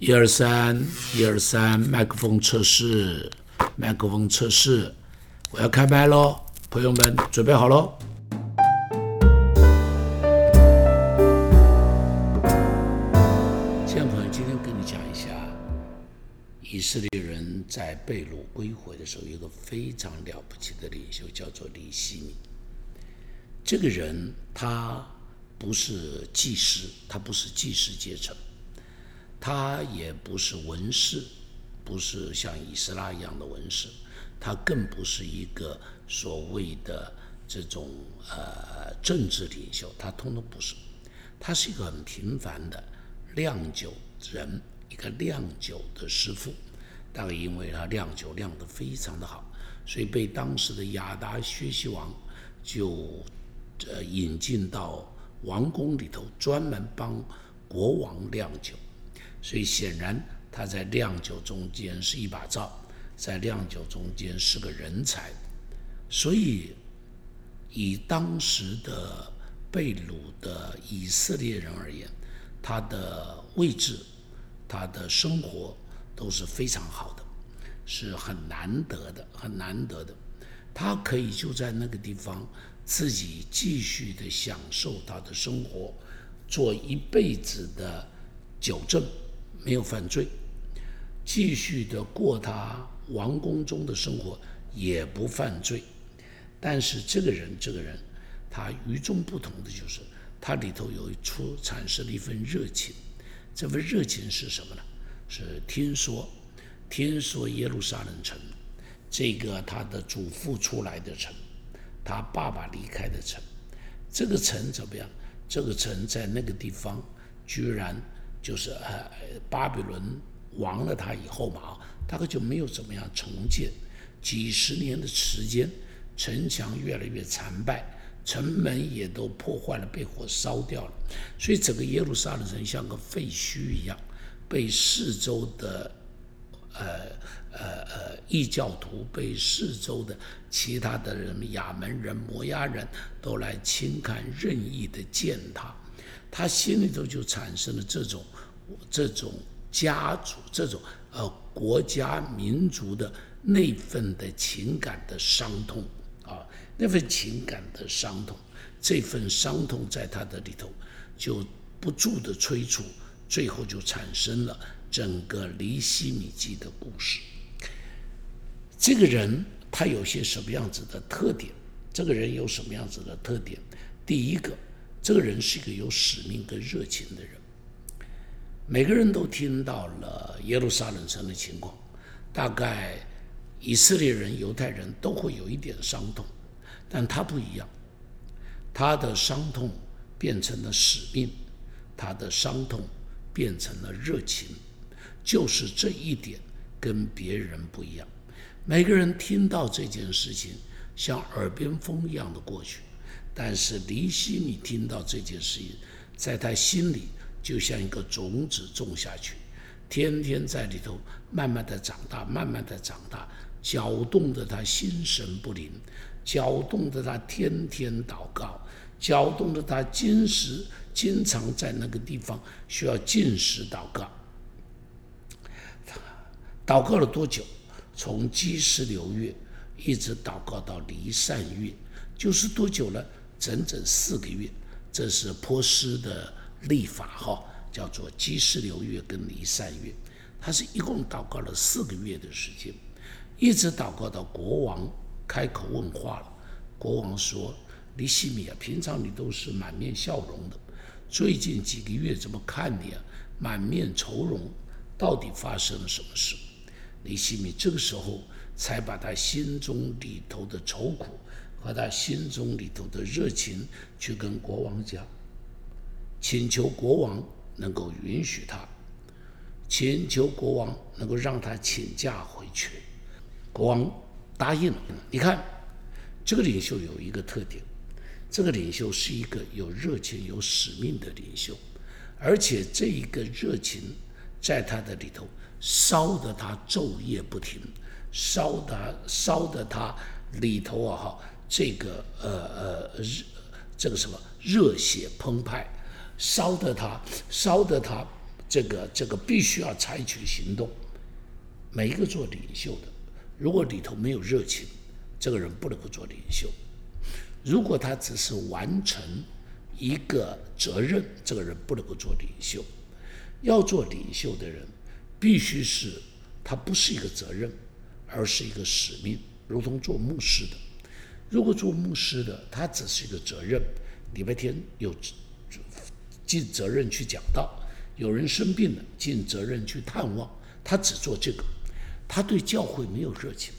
一二三，一二三，麦克风测试，麦克风测试，我要开麦喽，朋友们准备好喽。亲爱的朋友，今天跟你讲一下，以色列人在被掳归回的时候，有一个非常了不起的领袖，叫做利希米。这个人他不是祭司，他不是祭司阶层。他也不是文士，不是像以斯拉一样的文士，他更不是一个所谓的这种呃政治领袖，他通通不是。他是一个很平凡的酿酒人，一个酿酒的师傅。大概因为他酿酒酿得非常的好，所以被当时的亚达薛西王就呃引进到王宫里头，专门帮国王酿酒。所以显然他在酿酒中间是一把灶，在酿酒中间是个人才。所以以当时的被掳的以色列人而言，他的位置、他的生活都是非常好的，是很难得的，很难得的。他可以就在那个地方自己继续的享受他的生活，做一辈子的酒证。没有犯罪，继续的过他王宫中的生活，也不犯罪。但是这个人，这个人，他与众不同的就是，他里头有一出产生了一份热情。这份热情是什么呢？是听说，听说耶路撒冷城，这个他的祖父出来的城，他爸爸离开的城，这个城怎么样？这个城在那个地方，居然。就是呃，巴比伦亡了他以后嘛，大概就没有怎么样重建，几十年的时间，城墙越来越残败，城门也都破坏了，被火烧掉了，所以整个耶路撒冷城像个废墟一样，被四周的呃呃呃异教徒，被四周的其他的人，亚门人、摩押人都来轻看、任意的践踏。他心里头就产生了这种、这种家族、这种呃国家民族的那份的情感的伤痛啊，那份情感的伤痛，这份伤痛在他的里头就不住的催促，最后就产生了整个离西米记的故事。这个人他有些什么样子的特点？这个人有什么样子的特点？第一个。这个人是一个有使命跟热情的人。每个人都听到了耶路撒冷城的情况，大概以色列人、犹太人都会有一点伤痛，但他不一样，他的伤痛变成了使命，他的伤痛变成了热情，就是这一点跟别人不一样。每个人听到这件事情，像耳边风一样的过去。但是离西米听到这件事情，在他心里就像一个种子种下去，天天在里头慢慢的长大，慢慢的长大，搅动的他心神不宁，搅动的他天天祷告，搅动的他今时经常在那个地方需要进食祷告。祷告了多久？从积石流月一直祷告到离散月，就是多久了？整整四个月，这是波斯的立法哈，叫做基斯流月跟离散月，他是一共祷告了四个月的时间，一直祷告到国王开口问话了。国王说：“尼西米啊，平常你都是满面笑容的，最近几个月怎么看你啊，满面愁容？到底发生了什么事？”尼西米这个时候才把他心中里头的愁苦。和他心中里头的热情去跟国王讲，请求国王能够允许他，请求国王能够让他请假回去。国王答应了。你看，这个领袖有一个特点，这个领袖是一个有热情、有使命的领袖，而且这一个热情在他的里头烧得他昼夜不停，烧得烧得他里头啊哈。这个呃呃热，这个什么热血澎湃，烧得他烧得他这个这个必须要采取行动。每一个做领袖的，如果里头没有热情，这个人不能够做领袖。如果他只是完成一个责任，这个人不能够做领袖。要做领袖的人，必须是他不是一个责任，而是一个使命，如同做牧师的。如果做牧师的，他只是一个责任，礼拜天有尽责任去讲道，有人生病了，尽责任去探望，他只做这个。他对教会没有热情，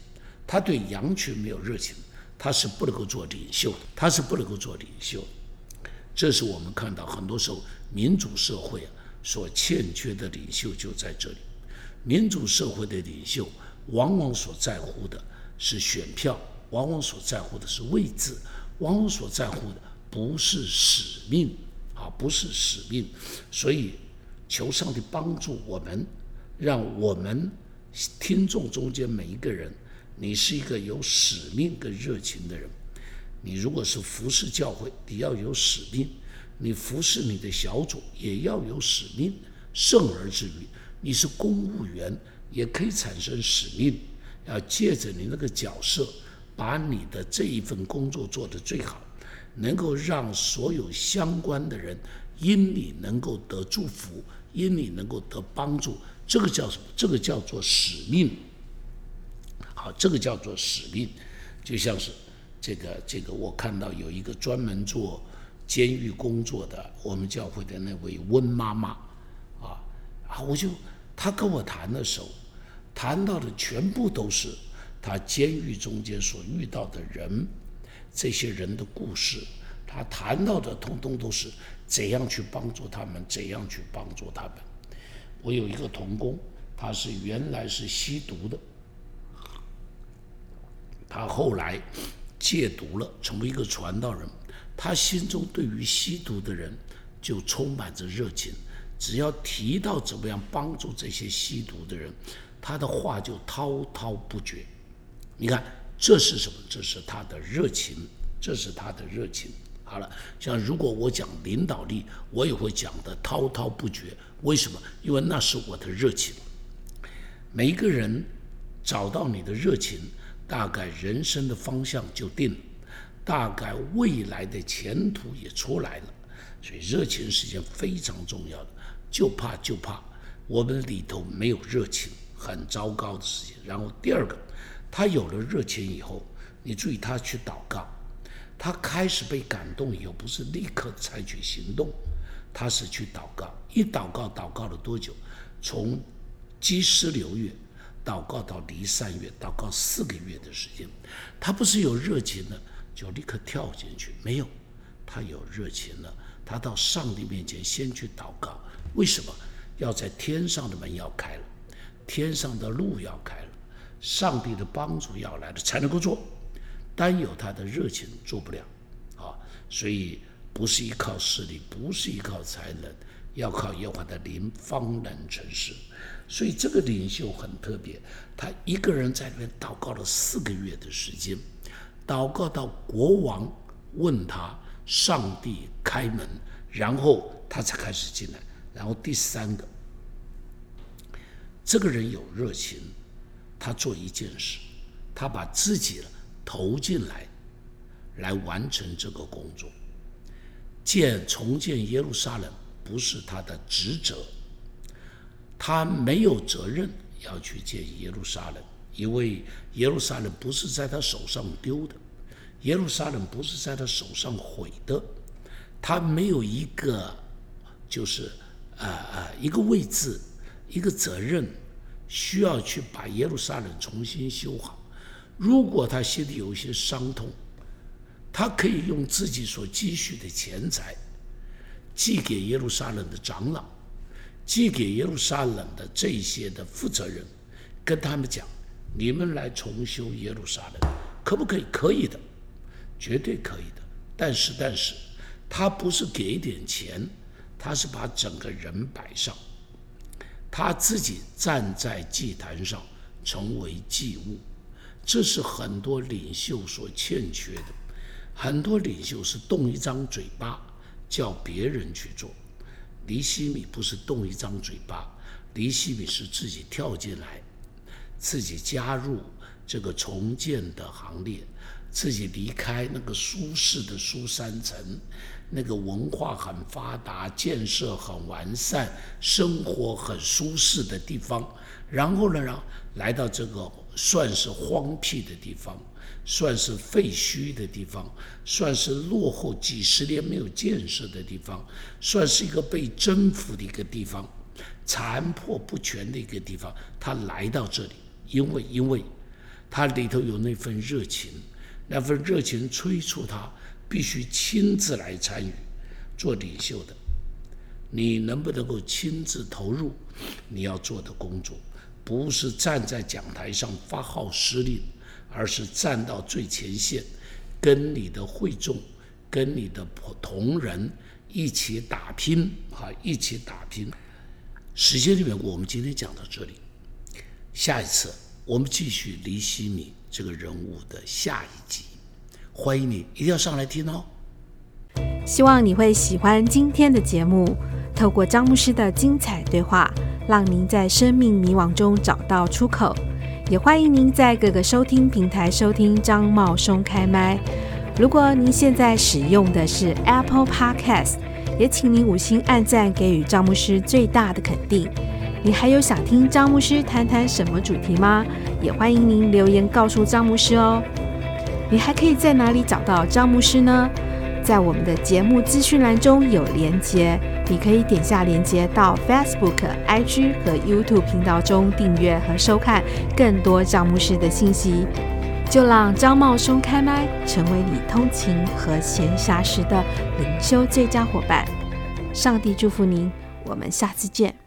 他对羊群没有热情，他是不能够做领袖的，他是不能够做领袖。这是我们看到很多时候民主社会啊所欠缺的领袖就在这里。民主社会的领袖往往所在乎的是选票，往往所在乎的是位置，往往所在乎的不是使命。啊，不是使命。所以求上帝帮助我们，让我们。听众中间每一个人，你是一个有使命跟热情的人。你如果是服侍教会，你要有使命；你服侍你的小组，也要有使命。圣而之余，你是公务员，也可以产生使命。要借着你那个角色，把你的这一份工作做得最好，能够让所有相关的人因你能够得祝福，因你能够得帮助。这个叫什么？这个叫做使命。好，这个叫做使命，就像是这个这个，我看到有一个专门做监狱工作的，我们教会的那位温妈妈，啊啊，我就她跟我谈的时候，谈到的全部都是她监狱中间所遇到的人，这些人的故事，他谈到的通通都是怎样去帮助他们，怎样去帮助他们。我有一个童工，他是原来是吸毒的，他后来戒毒了，成为一个传道人。他心中对于吸毒的人就充满着热情，只要提到怎么样帮助这些吸毒的人，他的话就滔滔不绝。你看，这是什么？这是他的热情，这是他的热情。好了，像如果我讲领导力，我也会讲的滔滔不绝。为什么？因为那是我的热情。每一个人找到你的热情，大概人生的方向就定了，大概未来的前途也出来了。所以热情是件非常重要的。就怕就怕我们里头没有热情，很糟糕的事情。然后第二个，他有了热情以后，你注意他去祷告。他开始被感动以后，不是立刻采取行动，他是去祷告。一祷告，祷告了多久？从积失流月，祷告到离散月，祷告四个月的时间。他不是有热情了就立刻跳进去，没有，他有热情了，他到上帝面前先去祷告。为什么？要在天上的门要开了，天上的路要开了，上帝的帮助要来了，才能够做。单有他的热情做不了，啊，所以不是依靠势力，不是依靠才能，要靠耶和华的灵方能成事。所以这个领袖很特别，他一个人在那边祷告了四个月的时间，祷告到国王问他，上帝开门，然后他才开始进来。然后第三个，这个人有热情，他做一件事，他把自己。投进来，来完成这个工作。建重建耶路撒冷不是他的职责，他没有责任要去建耶路撒冷，因为耶路撒冷不是在他手上丢的，耶路撒冷不是在他手上毁的，他没有一个就是啊啊一个位置，一个责任需要去把耶路撒冷重新修好。如果他心里有一些伤痛，他可以用自己所积蓄的钱财，寄给耶路撒冷的长老，寄给耶路撒冷的这些的负责人，跟他们讲：你们来重修耶路撒冷，可不可以？可以的，绝对可以的。但是，但是，他不是给一点钱，他是把整个人摆上，他自己站在祭坛上，成为祭物。这是很多领袖所欠缺的，很多领袖是动一张嘴巴叫别人去做，尼西米不是动一张嘴巴，尼西米是自己跳进来，自己加入这个重建的行列，自己离开那个舒适的苏三城，那个文化很发达、建设很完善、生活很舒适的地方，然后呢，让来到这个算是荒僻的地方。算是废墟的地方，算是落后几十年没有建设的地方，算是一个被征服的一个地方，残破不全的一个地方。他来到这里，因为因为他里头有那份热情，那份热情催促他必须亲自来参与做领袖的。你能不能够亲自投入你要做的工作？不是站在讲台上发号施令。而是站到最前线，跟你的会众、跟你的同仁一起打拼，啊，一起打拼。时间里面，我们今天讲到这里，下一次我们继续黎西米这个人物的下一集，欢迎你一定要上来听哦。希望你会喜欢今天的节目，透过张牧师的精彩对话，让您在生命迷惘中找到出口。也欢迎您在各个收听平台收听张茂松开麦。如果您现在使用的是 Apple Podcast，也请您五星按赞，给予张牧师最大的肯定。你还有想听张牧师谈谈什么主题吗？也欢迎您留言告诉张牧师哦。你还可以在哪里找到张牧师呢？在我们的节目资讯栏中有连接，你可以点下连接到 Facebook、IG 和 YouTube 频道中订阅和收看更多张牧师的信息。就让张茂松开麦，成为你通勤和闲暇时的灵修最佳伙伴。上帝祝福您，我们下次见。